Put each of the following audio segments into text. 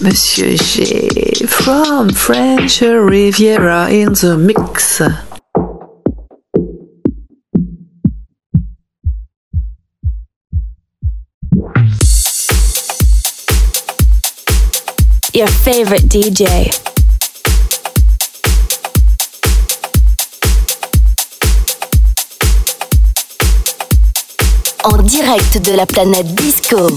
Monsieur G from French Riviera in the mix. Your favorite DJ. En direct de la planète Disco.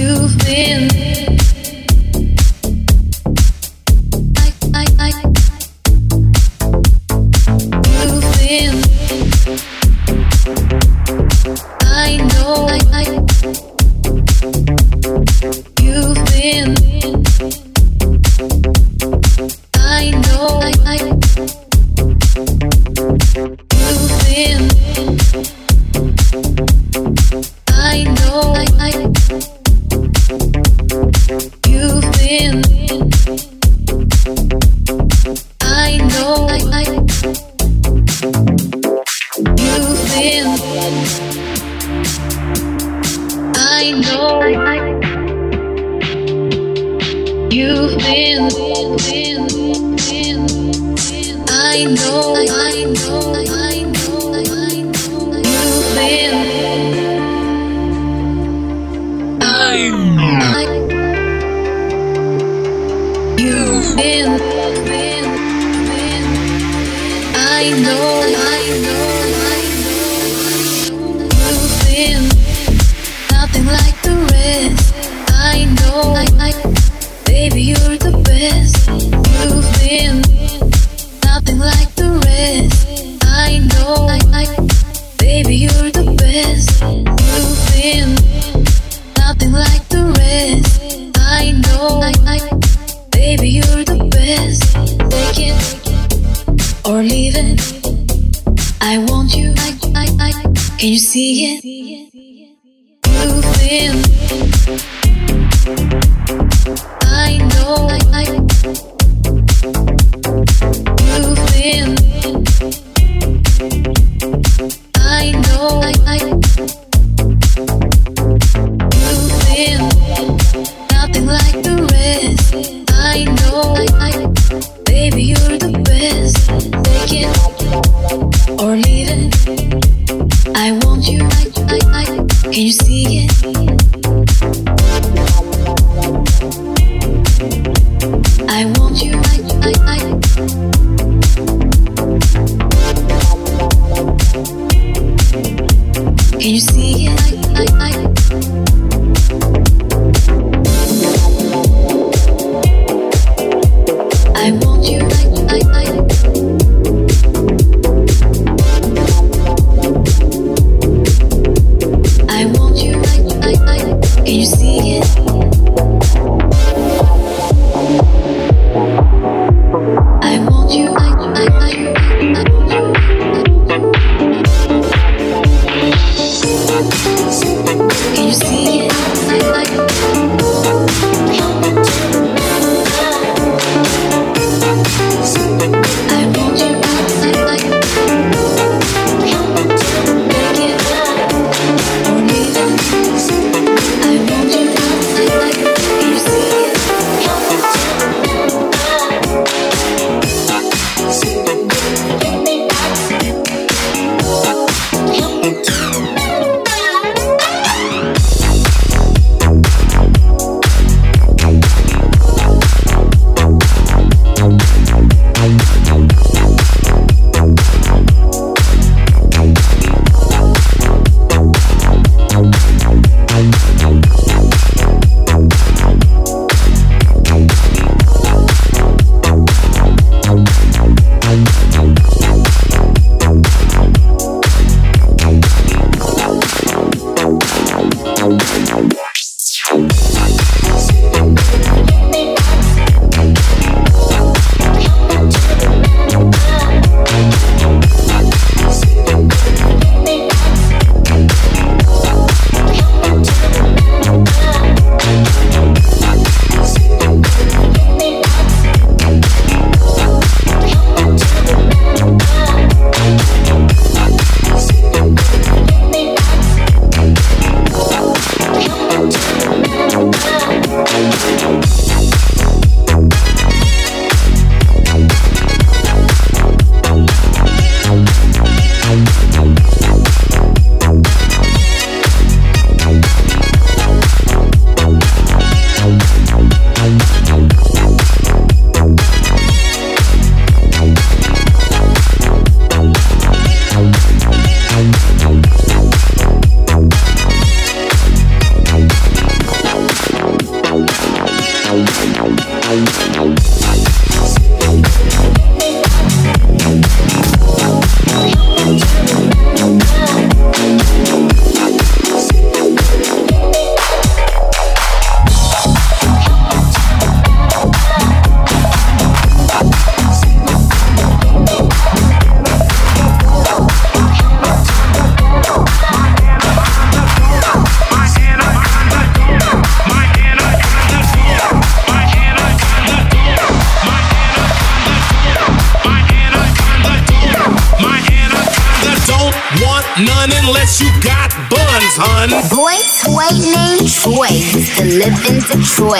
Or leave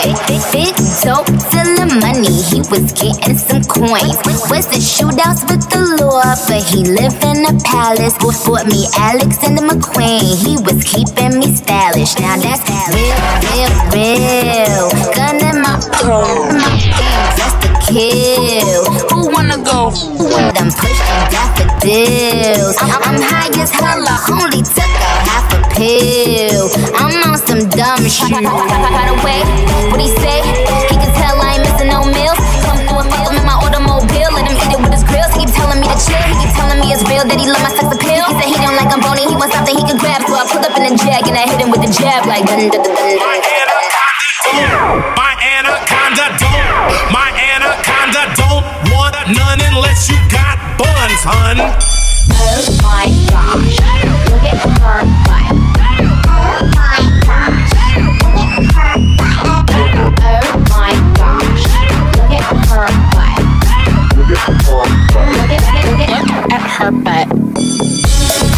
Detroit. Big dope, the money, he was getting some coins. Was the shootouts with the law, but he lived in a palace. Before me, Alexander McQueen, he was keeping me stylish. Now that's real, real, real. Gun in my, my that's the kill. Who wanna go? Them pushing daffodils. I'm high as hell, I only took a half a pill. I'm on some dumb shit. By the way, what he say? He can tell I ain't missing no meals. Come through and fuck him in my automobile. Let him eat it with his grills. He keep telling me to chill. He keep telling me it's real that he love my sex appeal. He said he don't like I'm bony. He wants something he can grab. So I pull up in a jag and I hit him with the jab like dun dun dun dun. My unless you got buns, hun. Oh my gosh. Look at her butt. Oh my gosh. Look at her butt. Oh my gosh. Look at her butt. Look at, look at her butt. My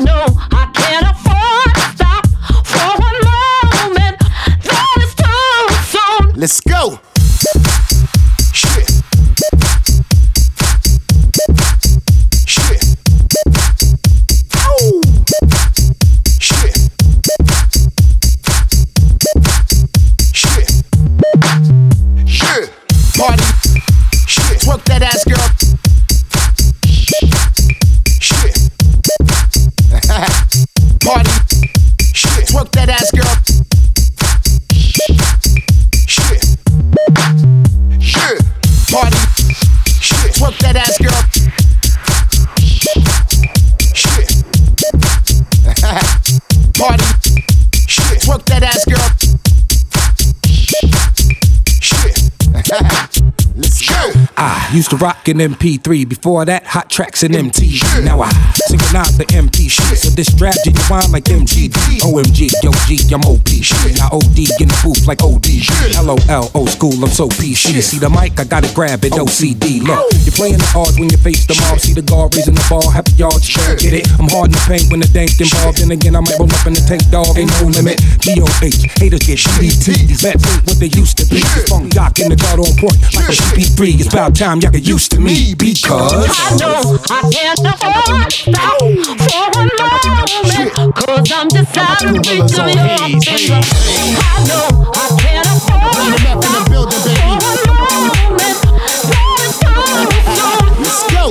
know used to rock an MP3. Before that, hot tracks and MT. Now I synchronize the MP shit. So this strap genuine like MGD. OMG, yo G, I'm OP. Shit. I OD in the booth like OD. LOL, old school, I'm so PC. See the mic, I gotta grab it, OCD. Look, you're playing the odds when you face the mob. See the guard raising the ball, happy sure get it. I'm hard in the paint when the dank involved. Then again, I might roll up in the tank dog. Ain't no limit. GOH, haters get DDT. These vets ain't what they used to be. Funk doc in the guard on point like a CP3. It's about time y'all get used to me because. I know I can't afford to stop for one moment. Cause I'm just out of reach of your finger. I know I can't afford to stop for one moment. That is too soon. Let's go.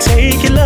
take your love